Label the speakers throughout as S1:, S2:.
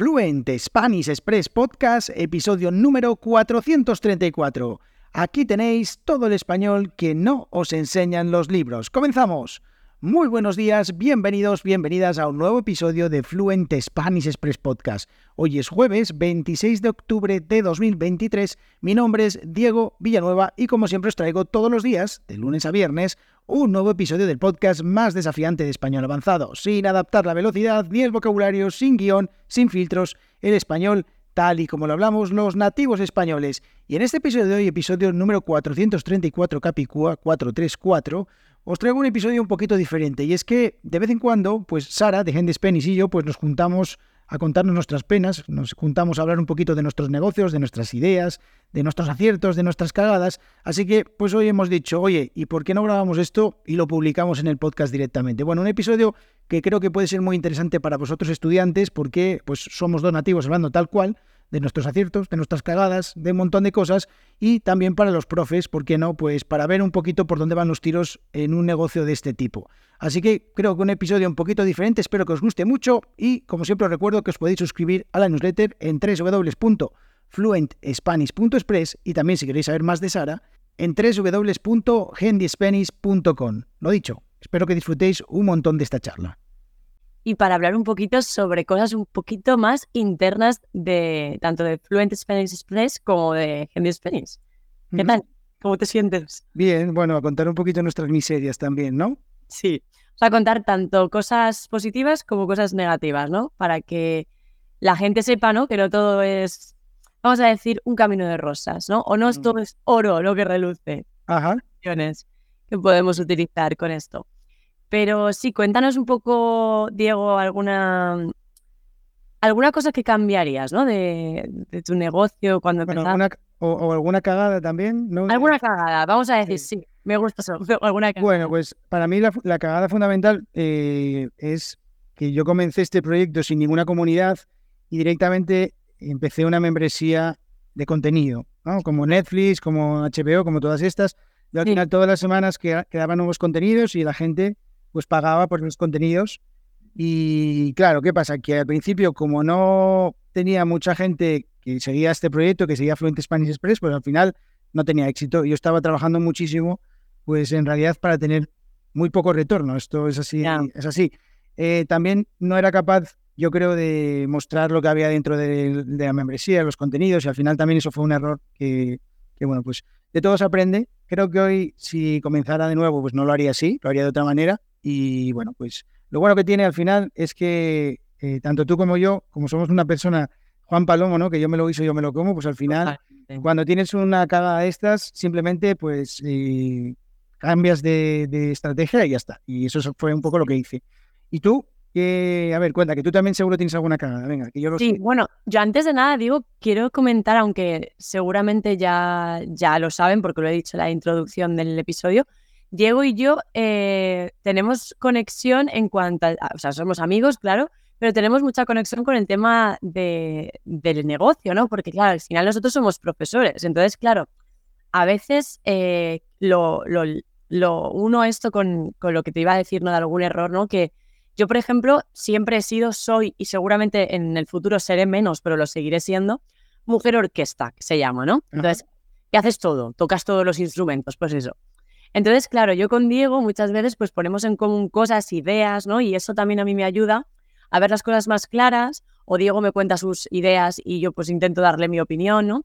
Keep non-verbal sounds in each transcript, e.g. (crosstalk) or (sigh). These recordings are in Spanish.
S1: Fluent Spanish Express Podcast, episodio número 434. Aquí tenéis todo el español que no os enseñan los libros. ¡Comenzamos! Muy buenos días, bienvenidos, bienvenidas a un nuevo episodio de Fluent Spanish Express Podcast. Hoy es jueves 26 de octubre de 2023. Mi nombre es Diego Villanueva y como siempre os traigo todos los días, de lunes a viernes, un nuevo episodio del podcast más desafiante de español avanzado, sin adaptar la velocidad ni el vocabulario, sin guion, sin filtros, el español tal y como lo hablamos los nativos españoles. Y en este episodio de hoy, episodio número 434 Capicúa 434, os traigo un episodio un poquito diferente y es que de vez en cuando, pues Sara de Hendes Penis y yo, pues nos juntamos a contarnos nuestras penas, nos juntamos a hablar un poquito de nuestros negocios, de nuestras ideas, de nuestros aciertos, de nuestras cagadas, así que pues hoy hemos dicho, oye, ¿y por qué no grabamos esto y lo publicamos en el podcast directamente? Bueno, un episodio que creo que puede ser muy interesante para vosotros estudiantes porque pues somos dos nativos hablando tal cual, de nuestros aciertos, de nuestras cagadas, de un montón de cosas y también para los profes, ¿por qué no? Pues para ver un poquito por dónde van los tiros en un negocio de este tipo. Así que creo que un episodio un poquito diferente, espero que os guste mucho y como siempre os recuerdo que os podéis suscribir a la newsletter en www.fluentspanish.express y también si queréis saber más de Sara en www.handyspanish.com. Lo dicho, espero que disfrutéis un montón de esta charla
S2: y para hablar un poquito sobre cosas un poquito más internas de tanto de Fluent Spanish Express como de Handy Spanish. ¿Qué tal? ¿Cómo te sientes?
S1: Bien, bueno, a contar un poquito nuestras miserias también, ¿no?
S2: Sí, a contar tanto cosas positivas como cosas negativas, ¿no? Para que la gente sepa, ¿no? Que no todo es, vamos a decir, un camino de rosas, ¿no? O no todo es oro lo que reluce.
S1: Ajá.
S2: Que podemos utilizar con esto. Pero sí, cuéntanos un poco, Diego, alguna, alguna cosa que cambiarías, ¿no? De, tu negocio cuando
S1: bueno, alguna, o, alguna cagada también, ¿no?
S2: Alguna cagada, vamos a decir, sí, me gusta eso, (laughs) alguna cagada.
S1: Bueno, pues para mí la, cagada fundamental eh, es que yo comencé este proyecto sin ninguna comunidad y directamente empecé una membresía de contenido, ¿no? Como Netflix, como HBO, como todas estas. Yo al final todas las semanas quedaban nuevos contenidos y la gente pues pagaba por los contenidos. Y claro, ¿qué pasa? Que al principio, como no tenía mucha gente que seguía este proyecto, que seguía Fluent Spanish Express, pues al final no tenía éxito. Yo estaba trabajando muchísimo, pues en realidad para tener muy poco retorno. Esto es así. Es así. Eh, también no era capaz, yo creo, de mostrar lo que había dentro de, la membresía, los contenidos, y al final también eso fue un error que, que, bueno, pues de todo se aprende. Creo que hoy, si comenzara de nuevo, pues no lo haría así, lo haría de otra manera. Y bueno, pues lo bueno que tiene al final es que eh, tanto tú como yo, como somos una persona, Juan Palomo, ¿no? Que yo me lo hizo, yo me lo como, pues al final, cuando tienes una cagada de estas, simplemente pues eh, cambias de, estrategia y ya está. Y eso fue un poco lo que hice. ¿Y tú? a ver, cuenta, que tú también seguro tienes alguna cagada. Venga, que yo lo
S2: Sí, bueno, yo antes de nada digo, quiero comentar, aunque seguramente ya, ya lo saben porque lo he dicho en la introducción del episodio, Diego y yo eh, tenemos conexión en cuanto a, o sea, somos amigos, claro, pero tenemos mucha conexión con el tema de, del negocio, ¿no? Porque, claro, al final nosotros somos profesores, entonces, claro, a veces eh, lo, lo, lo, uno esto con, con, lo que te iba a decir, ¿no? De algún error, ¿no? Que yo, por ejemplo, siempre he sido, soy y seguramente en el futuro seré menos, pero lo seguiré siendo, mujer orquesta, que se llama, ¿no? Entonces, ¿qué haces todo? Tocas todos los instrumentos, pues eso. Entonces, claro, yo con Diego muchas veces pues ponemos en común cosas, ideas, ¿no? Y eso también a mí me ayuda a ver las cosas más claras, o Diego me cuenta sus ideas y yo pues intento darle mi opinión, ¿no?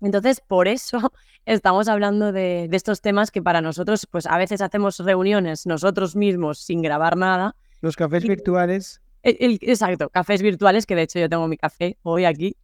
S2: Entonces, por eso (laughs) estamos hablando de, estos temas que para nosotros, pues a veces hacemos reuniones nosotros mismos sin grabar nada.
S1: Los cafés virtuales.
S2: exacto, cafés virtuales, que de hecho yo tengo mi café hoy aquí.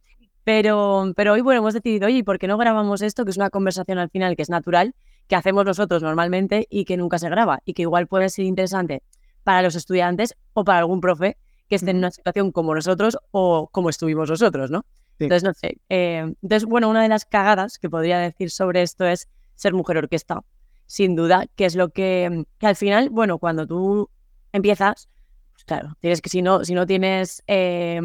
S2: Pero, pero hoy, bueno, hemos decidido, oye, ¿por qué no grabamos esto? Que es una conversación al final que es natural que hacemos nosotros normalmente y que nunca se graba y que igual puede ser interesante para los estudiantes o para algún profe que esté en una situación como nosotros o como estuvimos nosotros, ¿no? Entonces, no sé. Eh, entonces, bueno, una de las cagadas que podría decir sobre esto es ser mujer orquesta, sin duda, que es lo que, que al final, bueno, cuando tú empiezas, pues claro, tienes que, si no, si no tienes eh,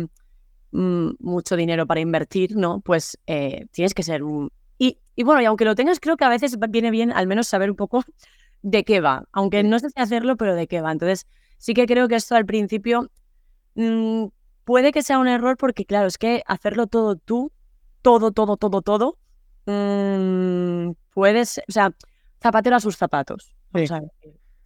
S2: mm, mucho dinero para invertir, ¿no? Pues eh, tienes que ser un, y, bueno, y aunque lo tengas, creo que a veces viene bien al menos saber un poco de qué va, aunque no sé hacerlo, pero de qué va. Entonces, sí que creo que esto al principio, mm, puede que sea un error porque, claro, es que hacerlo todo tú, todo, todo, todo, todo, mm, puedes, o sea, zapatero a sus zapatos.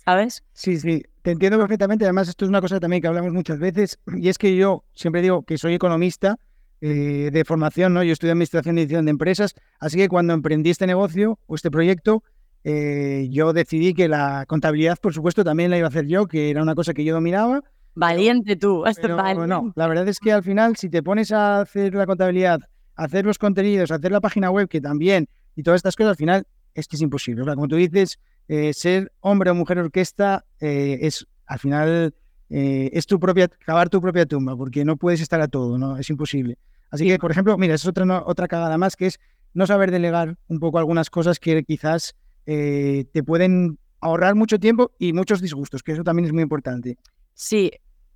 S2: ¿Sabes?
S1: Sí, sí, te entiendo perfectamente. Además, esto es una cosa también que hablamos muchas veces, y es que yo siempre digo que soy economista eh, de formación, ¿no? Yo estudio Administración y Edición de Empresas, así que cuando emprendí este negocio o este proyecto, eh, yo decidí que la contabilidad, por supuesto, también la iba a hacer yo, que era una cosa que yo dominaba.
S2: Valiente tú, (laughs)
S1: pero, no, la verdad es que al final, si te pones a hacer la contabilidad, hacer los contenidos, hacer la página web, que también, y todas estas cosas, al final es que es imposible. como tú dices, eh, ser hombre o mujer orquesta es al final es tu propia, cavar tu propia tumba, porque no puedes estar a todo, ¿no? Es imposible. Así que, por ejemplo, mira, es otra, otra cagada más, que es no saber delegar un poco algunas cosas que quizás eh, te pueden ahorrar mucho tiempo y muchos disgustos, que eso también es muy importante.
S2: Sí,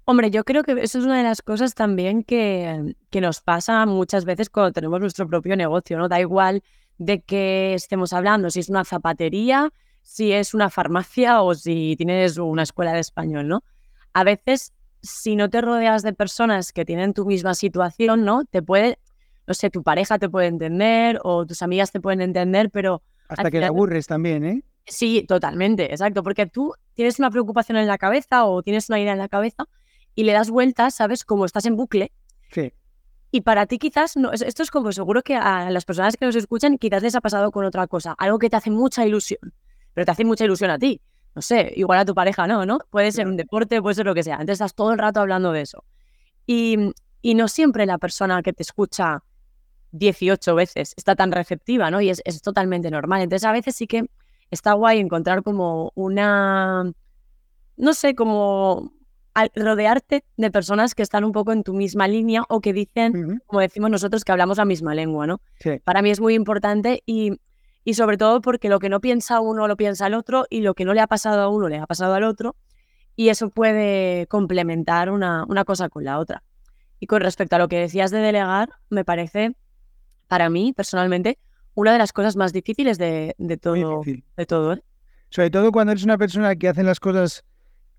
S2: hombre, yo creo que eso es una de las cosas también que, que nos pasa muchas veces cuando tenemos nuestro propio negocio, ¿no? Da igual de qué estemos hablando, si es una zapatería, si es una farmacia o si tienes una escuela de español, ¿no? A veces si no te rodeas de personas que tienen tu misma situación, ¿no? Te puede, no sé, tu pareja te puede entender o tus amigas te pueden entender, pero...
S1: Hasta que te aburres también, ¿eh?
S2: Sí, totalmente, exacto, porque tú tienes una preocupación en la cabeza o tienes una idea en la cabeza y le das vueltas, ¿sabes? Como estás en bucle.
S1: Sí.
S2: Y para ti quizás, no, esto es como seguro que a las personas que nos escuchan quizás les ha pasado con otra cosa, algo que te hace mucha ilusión, pero te hace mucha ilusión a ti no sé, igual a tu pareja no, ¿no? Puede ser un deporte, puede ser lo que sea. Entonces estás todo el rato hablando de eso. Y, y no siempre la persona que te escucha 18 veces está tan receptiva, ¿no? Y es, es totalmente normal. Entonces a veces sí que está guay encontrar como una, no sé, como rodearte de personas que están un poco en tu misma línea o que dicen, como decimos nosotros, que hablamos la misma lengua, ¿no? Para mí es muy importante y y sobre todo porque lo que no piensa uno lo piensa el otro y lo que no le ha pasado a uno le ha pasado al otro y eso puede complementar una, una cosa con la otra. Y con respecto a lo que decías de delegar, me parece, para mí personalmente, una de las cosas más difíciles de, de todo. De todo ¿eh?
S1: Sobre todo cuando eres una persona que hace las cosas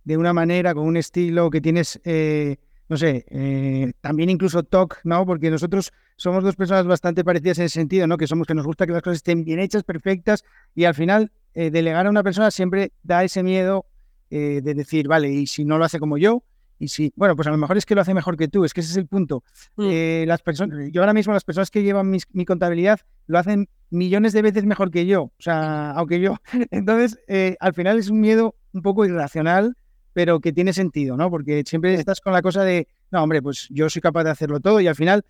S1: de una manera, con un estilo, que tienes eh, no sé, eh, también incluso TOC, ¿no? Porque nosotros somos dos personas bastante parecidas en ese sentido, ¿no? Que somos que nos gusta que las cosas estén bien hechas, perfectas, y al final eh, delegar a una persona siempre da ese miedo eh, de decir, vale, y si no lo hace como yo, y si, bueno, pues a lo mejor es que lo hace mejor que tú, es que ese es el punto. Mm. las personas, yo ahora mismo las personas que llevan mi contabilidad lo hacen millones de veces mejor que yo, o sea, aunque yo, (laughs) entonces al final es un miedo un poco irracional pero que tiene sentido, ¿no? Porque siempre estás con la cosa de, no, hombre, pues yo soy capaz de hacerlo todo y al final,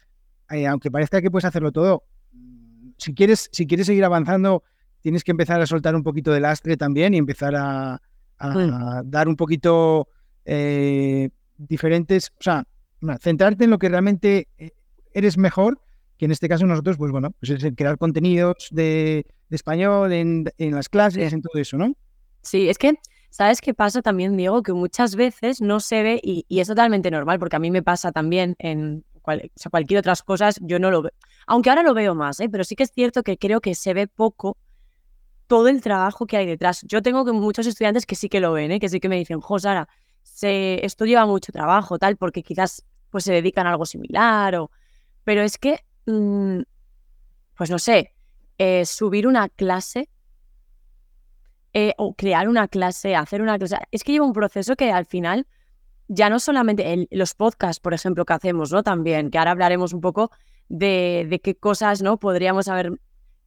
S1: eh, aunque parezca que puedes hacerlo todo, mm, si quieres, si quieres seguir avanzando, tienes que empezar a soltar un poquito de lastre también y empezar a, dar un poquito eh, diferentes, o sea, centrarte en lo que realmente eh, eres mejor, que en este caso nosotros, pues bueno, pues es crear contenidos de, español en, en las clases, en todo eso, ¿no?
S2: Sí, es que ¿Sabes qué pasa también, Diego? Que muchas veces no se ve, y, es totalmente normal, porque a mí me pasa también en cualquier otras cosas, yo no lo veo. Aunque ahora lo veo más, ¿eh? pero sí que es cierto que creo que se ve poco todo el trabajo que hay detrás. Yo tengo muchos estudiantes que sí que lo ven, ¿eh? que sí que me dicen, Josara, se, esto lleva mucho trabajo, tal, porque quizás pues se dedican a algo similar, o... pero es que, mm, pues no sé, eh, subir una clase eh, o crear una clase, hacer una clase. Es que lleva un proceso que al final ya no solamente los podcasts, por ejemplo, que hacemos, ¿no? También, que ahora hablaremos un poco de, de qué cosas, ¿no? Podríamos haber...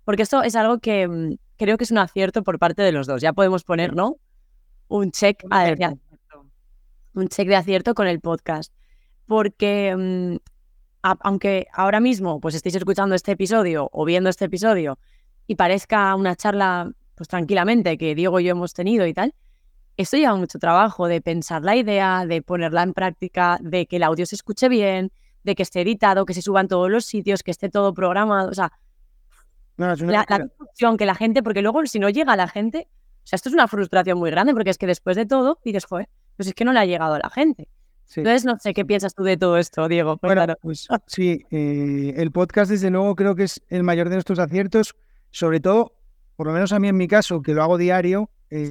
S2: Porque esto es algo que mm, creo que es un acierto por parte de los dos. Ya podemos poner, ¿no? Un check, de, un check de acierto con el podcast. Porque mm, aunque ahora mismo pues estéis escuchando este episodio o viendo este episodio y parezca una charla pues tranquilamente, que Diego y yo hemos tenido y tal, esto lleva mucho trabajo de pensar la idea, de ponerla en práctica, de que el audio se escuche bien, de que esté editado, que se suban todos los sitios, que esté todo programado, o sea, la, la que la gente, porque luego si no llega a la gente, o sea, esto es una frustración muy grande, porque es que después de todo dices, joder, pues es que no le ha llegado a la gente. Entonces, no sé, ¿qué piensas tú de todo esto, Diego?
S1: Bueno, pues sí, eh, el podcast desde luego creo que es el mayor de nuestros aciertos, sobre todo por lo menos a mí en mi caso, que lo hago diario, eh,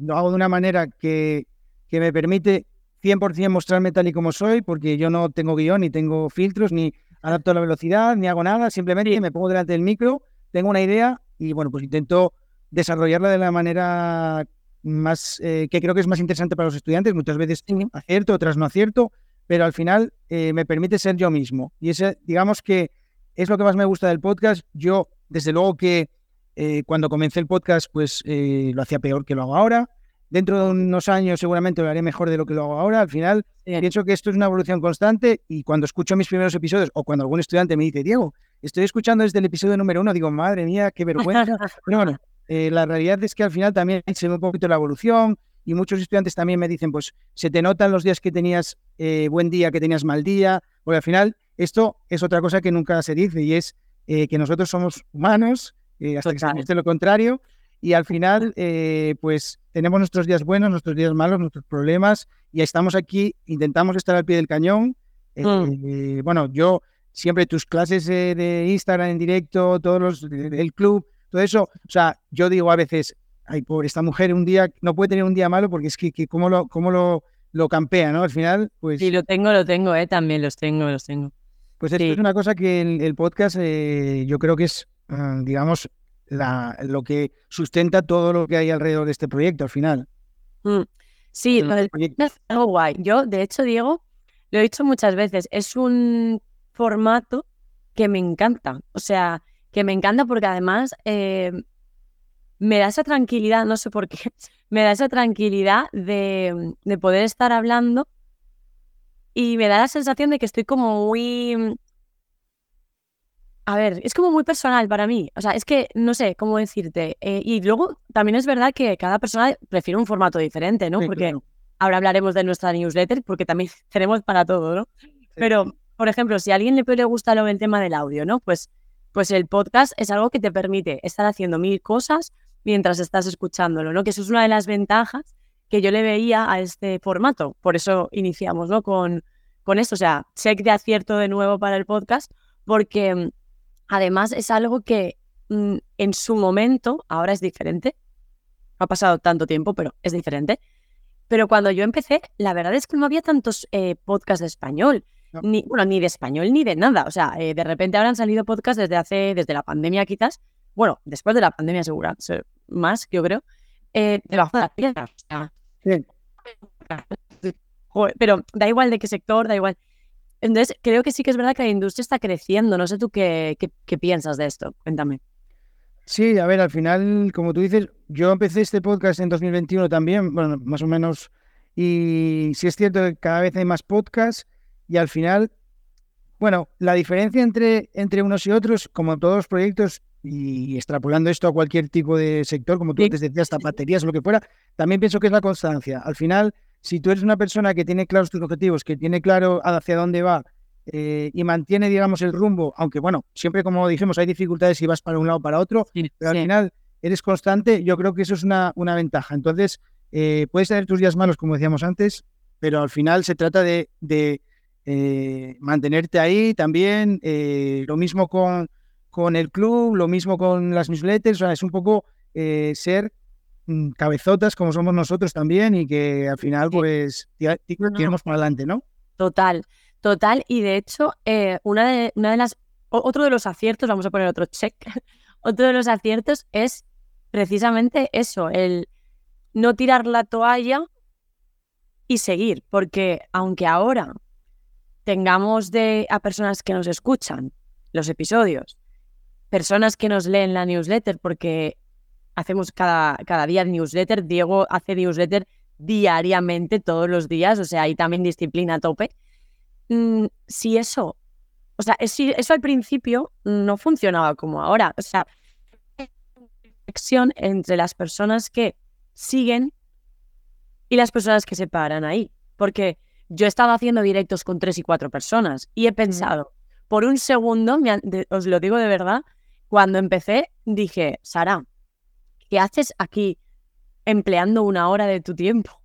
S1: lo hago de una manera que, que me permite 100% mostrarme tal y como soy, porque yo no tengo guion, ni tengo filtros, ni adapto la velocidad, ni hago nada, simplemente me pongo delante del micro, tengo una idea y bueno, pues intento desarrollarla de la manera más eh, que creo que es más interesante para los estudiantes. Muchas veces acierto, otras no acierto, pero al final eh, me permite ser yo mismo. Y ese, digamos que es lo que más me gusta del podcast. Yo, desde luego que eh, cuando comencé el podcast, pues lo hacía peor que lo hago ahora. Dentro de unos años seguramente lo haré mejor de lo que lo hago ahora. Al final, pienso que esto es una evolución constante y cuando escucho mis primeros episodios o cuando algún estudiante me dice, Diego, estoy escuchando desde el episodio número uno, digo, madre mía, qué vergüenza. (laughs) Pero bueno, eh, la realidad es que al final también se ve un poquito la evolución y muchos estudiantes también me dicen, pues se te notan los días que tenías eh, buen día, que tenías mal día, porque al final esto es otra cosa que nunca se dice y es eh, que nosotros somos humanos, hasta que se demuestre lo contrario, y al final pues tenemos nuestros días buenos, nuestros días malos, nuestros problemas, y estamos aquí, intentamos estar al pie del cañón. Mm. bueno, yo siempre tus clases de Instagram en directo, todos los del club, todo eso, o sea, yo digo a veces, ay, pobre, esta mujer un día no puede tener un día malo porque es que, que cómo lo, cómo lo, lo campea, ¿no? Al final, pues...
S2: Sí, lo tengo, lo tengo, ¿eh? También los tengo, los tengo.
S1: Pues esto es una cosa que el, podcast eh, yo creo que es, digamos, la, lo que sustenta todo lo que hay alrededor de este proyecto al final.
S2: Mm. Sí, lo es algo guay. Yo, de hecho, Diego, lo he dicho muchas veces, es un formato que me encanta. O sea, que me encanta porque además eh, me da esa tranquilidad, no sé por qué, (laughs) me da esa tranquilidad de, de, poder estar hablando y me da la sensación de que estoy como muy... A ver, es como muy personal para mí. O sea, es que no sé cómo decirte. Eh, y luego también es verdad que cada persona prefiere un formato diferente, ¿no? porque ahora hablaremos de nuestra newsletter, porque también (laughs) tenemos para todo, ¿no? Pero, por ejemplo, si a alguien le, le gusta lo, el tema del audio, ¿no? Pues pues el podcast es algo que te permite estar haciendo mil cosas mientras estás escuchándolo, ¿no? Que eso es una de las ventajas que yo le veía a este formato. Por eso iniciamos, ¿no? Con, con esto, o sea, check de acierto de nuevo para el podcast, porque además es algo que mm, en su momento, ahora es diferente, ha pasado tanto tiempo, pero es diferente. Pero cuando yo empecé, la verdad es que no había tantos eh, podcasts de español. Ni, bueno, ni de español ni de nada. O sea, eh, de repente habrán salido podcasts desde hace, desde la pandemia quizás. Bueno, después de la pandemia segura, más yo creo. Eh, pero da igual de qué sector, da igual. Entonces, creo que sí que es verdad que la industria está creciendo. No sé tú qué, qué, piensas de esto. Cuéntame.
S1: Sí, a ver, al final, como tú dices, yo empecé este podcast en 2021 también, bueno, más o menos, y sí es cierto que cada vez hay más podcasts, y al final, bueno, la diferencia entre, entre unos y otros, como todos los proyectos, y extrapolando esto a cualquier tipo de sector, como tú antes decías, zapaterías o lo que fuera, también pienso que es la constancia. Al final, si tú eres una persona que tiene claros tus objetivos, que tiene claro hacia dónde va eh, y mantiene, digamos, el rumbo, aunque bueno, siempre como dijimos, hay dificultades si vas para un lado o para otro, pero al final eres constante, yo creo que eso es una, una ventaja. Entonces, eh, puedes tener tus días malos, como decíamos antes, pero al final se trata de, de eh, mantenerte ahí también. Eh, lo mismo con, con el club, lo mismo con las newsletters. O sea, es un poco eh, ser cabezotas como somos nosotros también y que al final, pues, tiramos para adelante, ¿no?
S2: Total, total. Y de hecho, una, de, una de las. Otro de los aciertos, vamos a poner otro check. (laughs) otro de los aciertos es precisamente eso, el no tirar la toalla y seguir, porque aunque ahora tengamos de, a personas que nos escuchan los episodios, personas que nos leen la newsletter, porque hacemos cada, cada día newsletter, Diego hace newsletter diariamente, todos los días, o sea, hay también disciplina a tope. Mm, si eso, o sea, si eso al principio no funcionaba como ahora, o sea, conexión entre las personas que siguen y las personas que se paran ahí, porque yo he estado haciendo directos con tres y cuatro personas y he pensado, por un segundo, os lo digo de verdad, cuando empecé dije, Sara, ¿qué haces aquí empleando una hora de tu tiempo?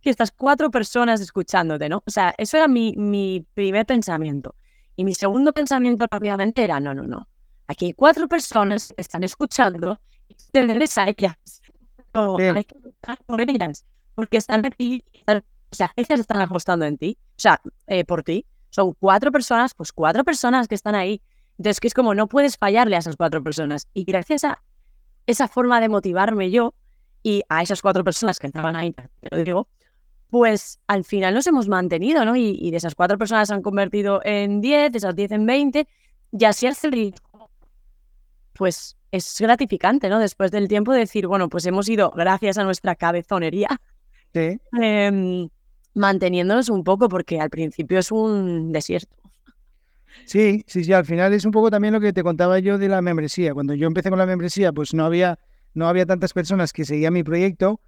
S2: Que estas cuatro personas escuchándote, ¿no? O sea, eso era mi, mi primer pensamiento. Y mi segundo pensamiento rápidamente era, no, no, no. Aquí hay cuatro personas que están escuchando y a ellas. hay que por ellas, porque están aquí, están agencias están apostando en ti, o sea, eh, por ti. Son cuatro personas, pues cuatro personas que están ahí. Entonces, que es como no puedes fallarle a esas cuatro personas. Y gracias a esa forma de motivarme yo y a esas cuatro personas que estaban ahí, te lo digo, pues al final nos hemos mantenido, ¿no? Y, de esas cuatro personas se han convertido en diez, de esas diez en veinte, y así al pues es gratificante, ¿no? Después del tiempo de decir, bueno, pues hemos ido, gracias a nuestra cabezonería, em, manteniéndonos un poco, porque al principio es un desierto.
S1: Sí, sí, sí, al final es un poco también lo que te contaba yo de la membresía. Cuando yo empecé con la membresía, pues no había, no había tantas personas que seguían mi proyecto.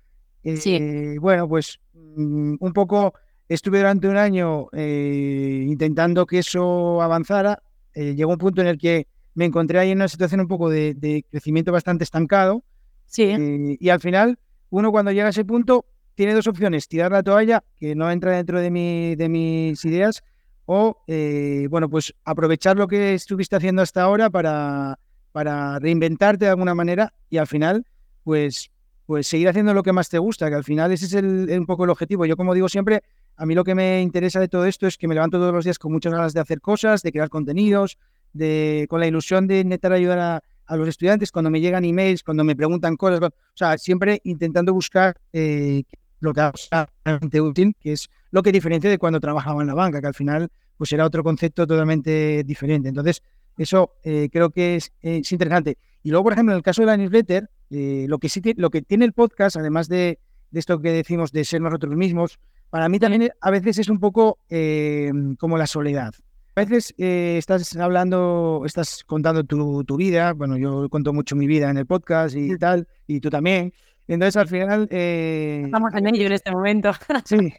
S1: sí. Eh, bueno, pues mm, un poco estuve durante un año eh, intentando que eso avanzara. Eh, llegó un punto en el que me encontré ahí en una situación un poco de, crecimiento bastante estancado.
S2: Sí.
S1: y al final, uno cuando llega a ese punto tiene dos opciones, tirar la toalla, que no entra dentro de, mi, de mis ideas, o, eh, bueno, pues aprovechar lo que estuviste haciendo hasta ahora para, para reinventarte de alguna manera y al final, pues, pues seguir haciendo lo que más te gusta, que al final ese es el, un poco el objetivo. Yo, como digo siempre, a mí lo que me interesa de todo esto es que me levanto todos los días con muchas ganas de hacer cosas, de crear contenidos, de, con la ilusión de intentar ayudar a, a los estudiantes cuando me llegan emails, cuando me preguntan cosas, o sea, siempre intentando buscar eh, lo que es realmente útil, que es lo que diferencia de cuando trabajaba en la banca, que al final pues era otro concepto totalmente diferente. Entonces, eso eh, creo que es, interesante. Y luego, por ejemplo, en el caso de la newsletter, eh, lo, que sí lo que tiene el podcast, además de, esto que decimos de ser nosotros mismos, para mí también a veces es un poco eh, como la soledad. A veces estás hablando, estás contando tu, tu, vida, bueno, yo cuento mucho mi vida en el podcast y tal, y tú también, entonces, al final...
S2: Eh, Estamos en ello en este momento. (laughs)
S1: sí.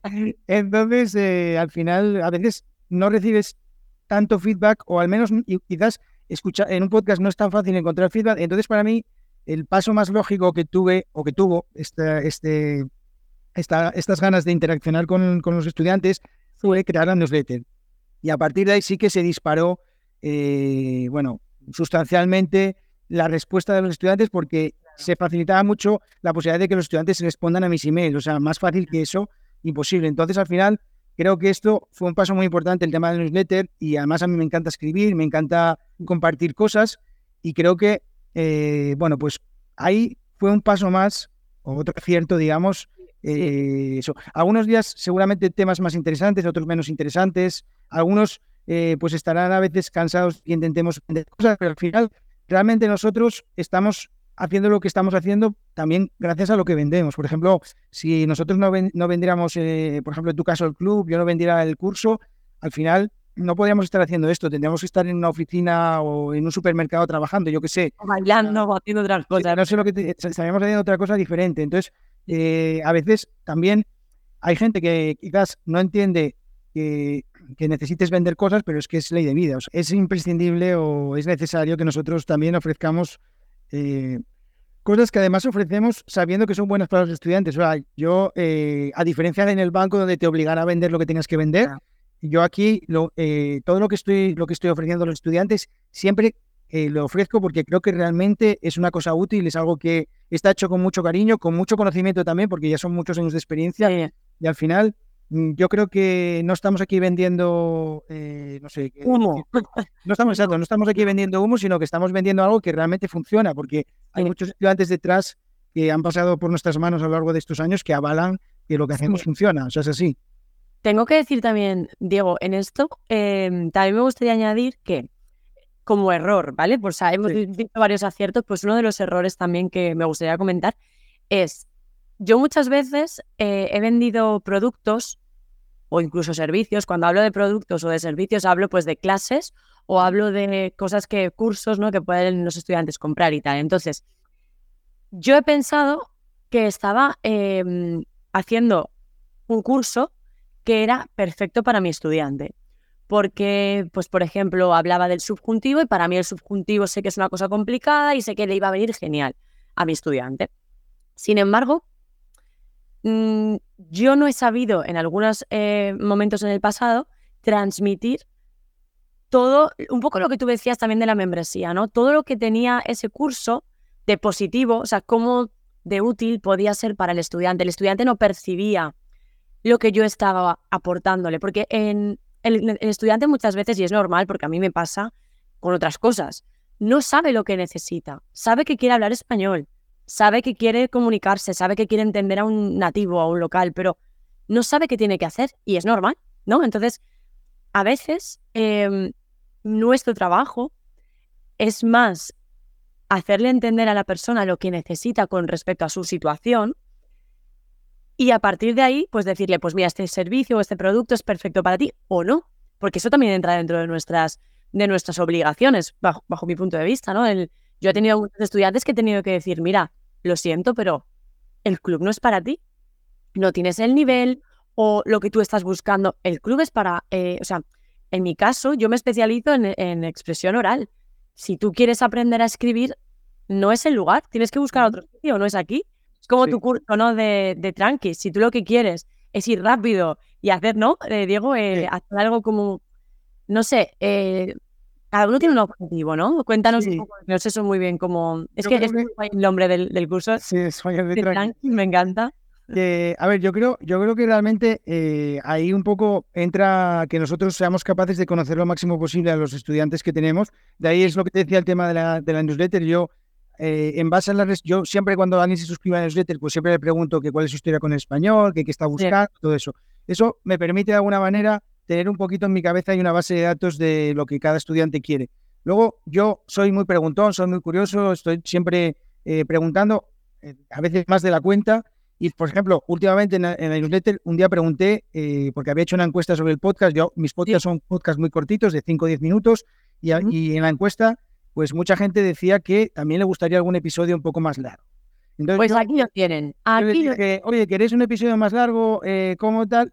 S1: Entonces, eh, al final, a veces no recibes tanto feedback o al menos quizás escuchar en un podcast no es tan fácil encontrar feedback. Entonces, para mí, el paso más lógico que tuve o que tuvo este, este, esta, estas ganas de interaccionar con, con, los estudiantes fue crear la newsletter. Y a partir de ahí sí que se disparó, eh, bueno, sustancialmente la respuesta de los estudiantes porque se facilitaba mucho la posibilidad de que los estudiantes respondan a mis emails. O sea, más fácil que eso, imposible. Entonces, al final, creo que esto fue un paso muy importante, el tema del newsletter, y además a mí me encanta escribir, me encanta compartir cosas, y creo que, eh, bueno, pues ahí fue un paso más, o otro cierto, digamos, eh, eso. Algunos días seguramente temas más interesantes, otros menos interesantes, algunos eh, pues estarán a veces cansados y intentemos vender cosas, pero al final realmente nosotros estamos haciendo lo que estamos haciendo también gracias a lo que vendemos. Por ejemplo, si nosotros no, no vendiéramos, eh, por ejemplo, en tu caso el club, yo no vendiera el curso, al final no podríamos estar haciendo esto, tendríamos que estar en una oficina o en un supermercado trabajando, yo qué sé.
S2: O bailando o haciendo otras cosas.
S1: No sé lo que estaríamos haciendo otra cosa diferente. Entonces, eh, a veces también hay gente que quizás no entiende que, que, necesites vender cosas, pero es que es ley de vida. es imprescindible o es necesario que nosotros también ofrezcamos eh, cosas que además ofrecemos sabiendo que son buenas para los estudiantes. yo, eh, a diferencia de en el banco donde te obligan a vender lo que tienes que vender, yo aquí lo, eh, todo lo que, estoy, lo que estoy ofreciendo a los estudiantes siempre lo ofrezco porque creo que realmente es una cosa útil, es algo que está hecho con mucho cariño, con mucho conocimiento también, porque ya son muchos años de experiencia y al final yo creo que no estamos aquí vendiendo, eh, no sé,
S2: humo.
S1: No estamos (laughs) exacto, no estamos aquí vendiendo humo, sino que estamos vendiendo algo que realmente funciona, porque hay muchos estudiantes detrás que han pasado por nuestras manos a lo largo de estos años que avalan que lo que hacemos funciona. O sea, es así.
S2: Tengo que decir también, Diego, en esto em, también me gustaría añadir que como error, ¿vale? Pues hemos visto varios aciertos, pues uno de los errores también que me gustaría comentar es yo muchas veces eh, he vendido productos o incluso servicios. Cuando hablo de productos o de servicios, hablo pues de clases o hablo de cosas que, cursos, ¿no? Que pueden los estudiantes comprar y tal. Entonces, yo he pensado que estaba em, haciendo un curso que era perfecto para mi estudiante. Porque, pues, por ejemplo, hablaba del subjuntivo y para mí el subjuntivo sé que es una cosa complicada y sé que le iba a venir genial a mi estudiante. Sin embargo, Mm, yo no he sabido en algunos eh, momentos en el pasado transmitir todo, un poco lo que tú decías también de la membresía, ¿no? Todo lo que tenía ese curso de positivo, o sea, cómo de útil podía ser para el estudiante. El estudiante no percibía lo que yo estaba aportándole. Porque en el, el estudiante muchas veces, y es normal porque a mí me pasa con otras cosas, no sabe lo que necesita, sabe que quiere hablar español, sabe que quiere comunicarse, sabe que quiere entender a un nativo, a un local, pero no sabe qué tiene que hacer y es normal, ¿no? Entonces, a veces em, nuestro trabajo es más hacerle entender a la persona lo que necesita con respecto a su situación y a partir de ahí, pues decirle, pues mira, este servicio o este producto es perfecto para ti o no, porque eso también entra dentro de nuestras, de nuestras obligaciones, bajo, bajo mi punto de vista, ¿no? El, yo he tenido muchos estudiantes que he tenido que decir, mira, lo siento, pero el club no es para ti. No tienes el nivel o lo que tú estás buscando. El club es para, eh, o sea, en mi caso, yo me especializo en, expresión oral. Si tú quieres aprender a escribir, no es el lugar, tienes que buscar otro sitio, no es aquí. Es como tu curso, ¿no? De, de tranqui. Si tú lo que quieres es ir rápido y hacer, ¿no? Eh, Diego, eh, hacer algo como, no sé, eh, cada uno tiene un objetivo, ¿no? Cuéntanos un poco, no sé eso muy bien cómo... Es que es el nombre del, curso.
S1: Sí, es de,
S2: tranqui. me encanta.
S1: a ver, yo creo, yo creo que realmente eh, ahí un poco entra que nosotros seamos capaces de conocer lo máximo posible a los estudiantes que tenemos. De ahí es lo que te decía el tema de la, de la newsletter. Yo, eh, en base a las yo siempre cuando alguien se suscribe a la newsletter, pues siempre le pregunto que cuál es su historia con el español, que qué está buscando, todo eso. Eso me permite de alguna manera tener un poquito en mi cabeza y una base de datos de lo que cada estudiante quiere. Luego, yo soy muy preguntón, soy muy curioso, estoy siempre eh, preguntando, eh, a veces más de la cuenta. Y, por ejemplo, últimamente en la, newsletter, un día pregunté, eh, porque había hecho una encuesta sobre el podcast, yo, mis podcasts son podcasts muy cortitos, de 5 o 10 minutos, y, y, en la encuesta, pues mucha gente decía que también le gustaría algún episodio un poco más largo.
S2: Entonces, pues aquí lo tienen. Aquí
S1: Oye, ¿queréis un episodio más largo? ¿Cómo tal?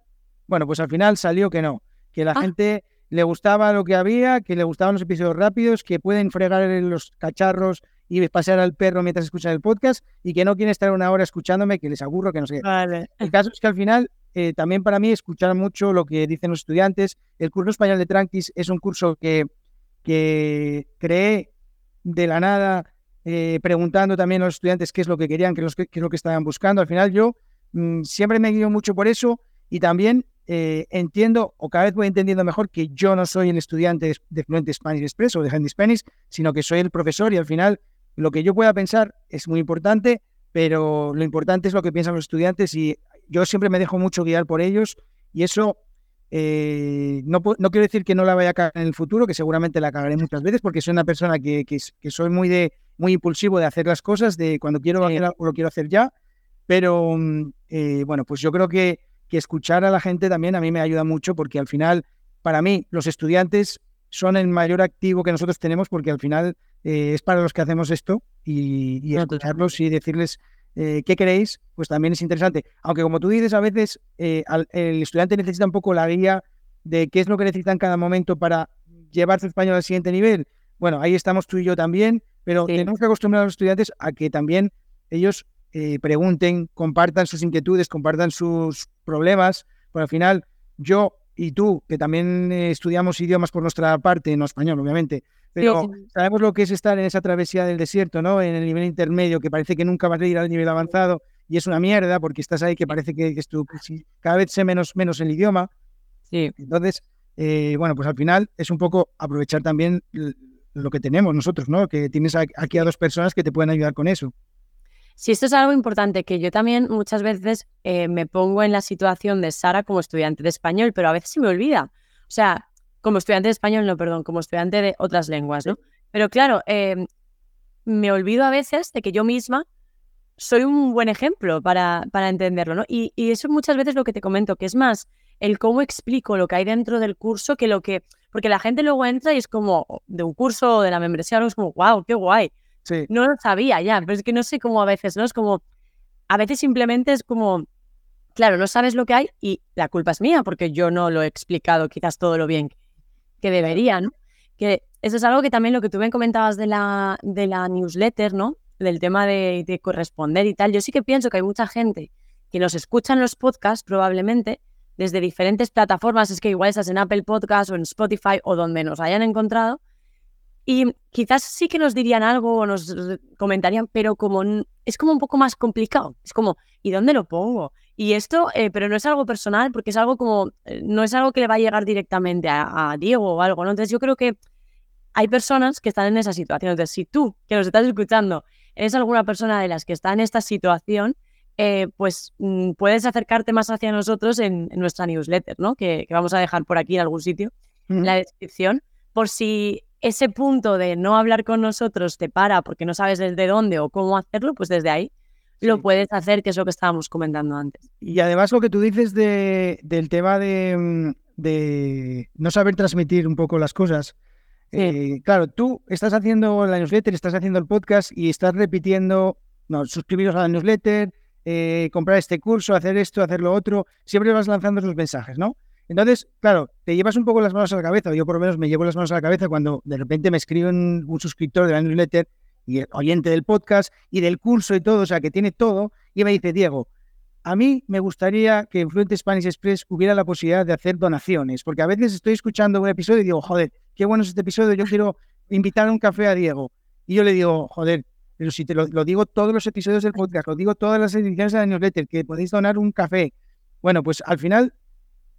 S1: Bueno, pues al final salió que no, que la ah. gente le gustaba lo que había, que le gustaban los episodios rápidos, que pueden fregar los cacharros y pasear al perro mientras escuchan el podcast y que no quieren estar una hora escuchándome, que les aburro, que no sé.
S2: Vale.
S1: El caso es que al final, eh, también para mí, escuchar mucho lo que dicen los estudiantes. El curso español de Tranquis es un curso que, que creé de la nada, eh, preguntando también a los estudiantes qué es lo que querían, qué es lo que, estaban buscando. Al final yo mm, siempre me guío mucho por eso y también eh, entiendo o cada vez voy entendiendo mejor que yo no soy el estudiante de Fluent Spanish Express o de Handy Spanish, sino que soy el profesor y al final lo que yo pueda pensar es muy importante, pero lo importante es lo que piensan los estudiantes y yo siempre me dejo mucho guiar por ellos y eso eh, no, no, quiero decir que no la vaya a cagar en el futuro, que seguramente la cagaré muchas veces porque soy una persona que, que, soy muy, de, muy impulsivo de hacer las cosas, de cuando quiero hacer algo lo quiero hacer ya, pero mm, eh, bueno, pues yo creo que que escuchar a la gente también a mí me ayuda mucho porque al final, para mí, los estudiantes son el mayor activo que nosotros tenemos porque al final eh, es para los que hacemos esto y, escucharlos y decirles eh, qué queréis, pues también es interesante. Aunque como tú dices, a veces eh, el estudiante necesita un poco la guía de qué es lo que necesita en cada momento para llevar su español al siguiente nivel. Bueno, ahí estamos tú y yo también, pero tenemos que acostumbrar a los estudiantes a que también ellos eh, pregunten, compartan sus inquietudes, compartan sus problemas. Pero al final, yo y tú, que también eh, estudiamos idiomas por nuestra parte, no español, obviamente, pero sabemos lo que es estar en esa travesía del desierto, ¿no? En el nivel intermedio, que parece que nunca vas a ir al nivel avanzado y es una mierda porque estás ahí que parece que, es cada vez sé menos, menos el idioma.
S2: Sí.
S1: Entonces, eh, bueno, pues al final es un poco aprovechar también lo que tenemos nosotros, ¿no? Que tienes aquí a dos personas que te pueden ayudar con eso.
S2: Sí, esto es algo importante, que yo también muchas veces eh, me pongo en la situación de Sara como estudiante de español, pero a veces se me olvida. O sea, como estudiante de español, no, perdón, como estudiante de otras lenguas, ¿no? Pero claro, em, me olvido a veces de que yo misma soy un buen ejemplo para, para entenderlo, ¿no? Y, y, eso muchas veces lo que te comento, que es más el cómo explico lo que hay dentro del curso que lo que... Porque la gente luego entra y es como de un curso o de la membresía, es como, wow, qué guay. No lo sabía ya, pero es que no sé cómo a veces, ¿no? Es como, a veces simplemente es como, claro, no sabes lo que hay y la culpa es mía porque yo no lo he explicado quizás todo lo bien que debería, ¿no? Que eso es algo que también lo que tú me comentabas de la, de la newsletter, ¿no? Del tema de, de corresponder y tal. Yo sí que pienso que hay mucha gente que nos escucha en los podcasts probablemente desde diferentes plataformas, es que igual estás en Apple Podcast o en Spotify o donde nos hayan encontrado, y quizás sí que nos dirían algo o nos comentarían, pero como es como un poco más complicado. Es como, ¿y dónde lo pongo? Y esto, eh, pero no es algo personal, porque es algo como, eh, no es algo que le va a llegar directamente a, Diego o algo, ¿no? Entonces yo creo que hay personas que están en esa situación. Entonces, si tú, que nos estás escuchando, eres alguna persona de las que está en esta situación, eh, pues mm, puedes acercarte más hacia nosotros en, nuestra newsletter, ¿no? Que, vamos a dejar por aquí en algún sitio, en la descripción, por si ese punto de no hablar con nosotros te para porque no sabes desde dónde o cómo hacerlo, pues desde ahí lo puedes hacer, que es lo que estábamos comentando antes.
S1: Y además lo que tú dices de, del tema de, mm, de, no saber transmitir un poco las cosas. Eh, claro, tú estás haciendo la newsletter, estás haciendo el podcast y estás repitiendo, no, suscribiros a la newsletter, eh, comprar este curso, hacer esto, hacer lo otro, siempre vas lanzando esos mensajes, ¿no? Entonces, claro, te llevas un poco las manos a la cabeza, yo por lo menos me llevo las manos a la cabeza cuando de repente me escribe un, suscriptor de la newsletter y oyente del podcast y del curso y todo, o sea, que tiene todo, y me dice, Diego, a mí me gustaría que en Fluent Spanish Express hubiera la posibilidad de hacer donaciones, porque a veces estoy escuchando un episodio y digo, joder, qué bueno es este episodio, yo quiero invitar a un café a Diego. Y yo le digo, joder, pero si te lo, digo todos los episodios del podcast, lo digo todas las ediciones de la newsletter, que podéis donar un café. Bueno, pues al final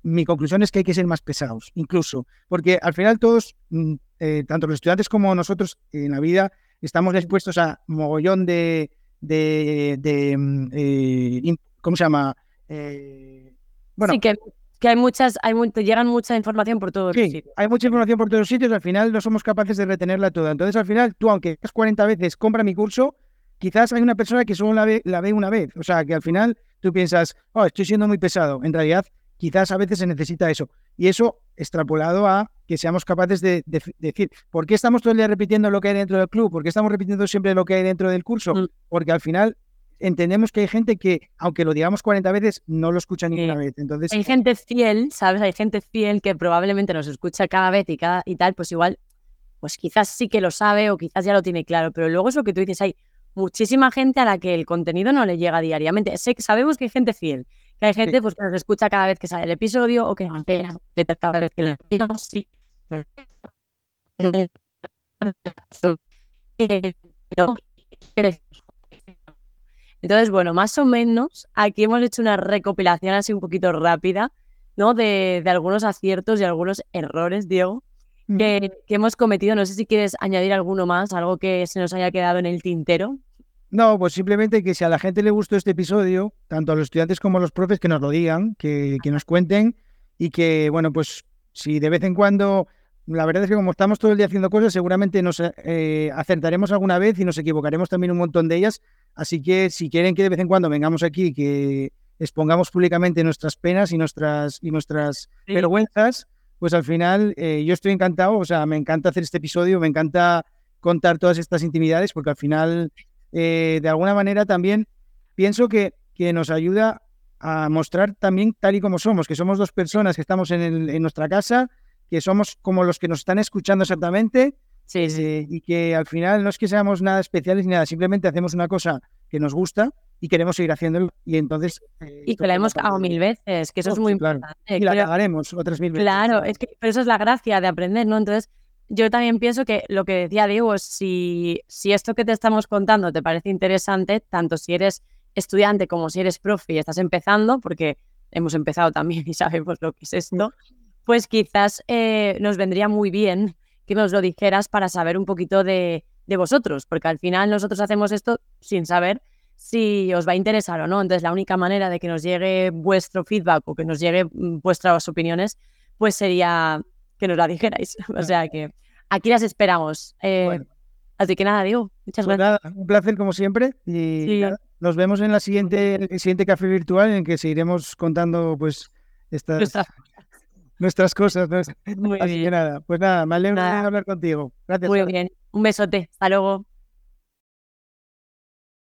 S1: mi conclusión es que hay que ser más pesados, incluso, porque al final todos, mm, eh, tanto los estudiantes como nosotros en la vida, estamos expuestos a mogollón de, de, mm, eh, ¿cómo se llama?
S2: Eh, bueno, sí, que, que, hay muchas, hay llegan mucha información por todos
S1: sí, sitios. Hay mucha información por todos los sitios, al final no somos capaces de retenerla toda. Entonces, al final, tú, aunque es 40 veces, compra mi curso, quizás hay una persona que solo la ve, la ve una vez. O sea, que al final tú piensas, oh, estoy siendo muy pesado. En realidad, quizás a veces se necesita eso. Y eso extrapolado a que seamos capaces de, decir, ¿por qué estamos todo el día repitiendo lo que hay dentro del club? ¿Por qué estamos repitiendo siempre lo que hay dentro del curso? Mm. Porque al final entendemos que hay gente que, aunque lo digamos 40 veces, no lo escucha ni una vez. Entonces,
S2: hay gente fiel, ¿sabes? Hay gente fiel que probablemente nos escucha cada vez y, cada, y tal, pues igual, pues quizás sí que lo sabe o quizás ya lo tiene claro, pero luego es lo que tú dices, hay muchísima gente a la que el contenido no le llega diariamente. sabemos que hay gente fiel, que hay gente pues, que nos escucha cada vez que sale el episodio o que cada vez que lo sí. Entonces, bueno, más o menos aquí hemos hecho una recopilación así un poquito rápida, ¿no? De, de algunos aciertos y algunos errores, Diego, que, que, hemos cometido. No sé si quieres añadir alguno más, algo que se nos haya quedado en el tintero.
S1: No, pues simplemente que si a la gente le gustó este episodio, tanto a los estudiantes como a los profes, que nos lo digan, que, que nos cuenten y que, bueno, pues si de vez en cuando, la verdad es que como estamos todo el día haciendo cosas, seguramente nos eh, acertaremos alguna vez y nos equivocaremos también un montón de ellas. Así que si quieren que de vez en cuando vengamos aquí y que expongamos públicamente nuestras penas y nuestras, y nuestras vergüenzas, pues al final eh, yo estoy encantado, o sea, me encanta hacer este episodio, me encanta contar todas estas intimidades, porque al final eh, de alguna manera también pienso que, que nos ayuda a mostrar también tal y como somos, que somos dos personas que estamos en, en nuestra casa, que somos como los que nos están escuchando exactamente eh, y que al final no es que seamos nada especiales ni nada, simplemente hacemos una cosa que nos gusta y queremos seguir haciéndolo y entonces...
S2: Eh, y que la hemos cagado mil veces, que eso es muy importante.
S1: Y la cagaremos otras mil veces.
S2: Claro, es que, pero eso es la gracia de aprender, ¿no? Entonces yo también pienso que lo que decía Diego, si, si esto que te estamos contando te parece interesante, tanto si eres estudiante como si eres profe y estás empezando, porque hemos empezado también (laughs) y sabemos lo que es esto, pues quizás eh, nos vendría muy bien que nos lo dijeras para saber un poquito de, de, vosotros, porque al final nosotros hacemos esto sin saber si os va a interesar o no. Entonces, la única manera de que nos llegue vuestro feedback o que nos llegue mm, vuestras opiniones, pues sería que nos la dijerais. (laughs) O sea que aquí las esperamos. Eh, así que nada, digo, muchas pues gracias.
S1: un placer como siempre y nos vemos en la siguiente, el siguiente café virtual en el que seguiremos contando pues estas (laughs) nuestras cosas. Muy así bien. que nada, pues nada, me alegro de hablar contigo. Gracias.
S2: Muy bien, un besote, hasta luego.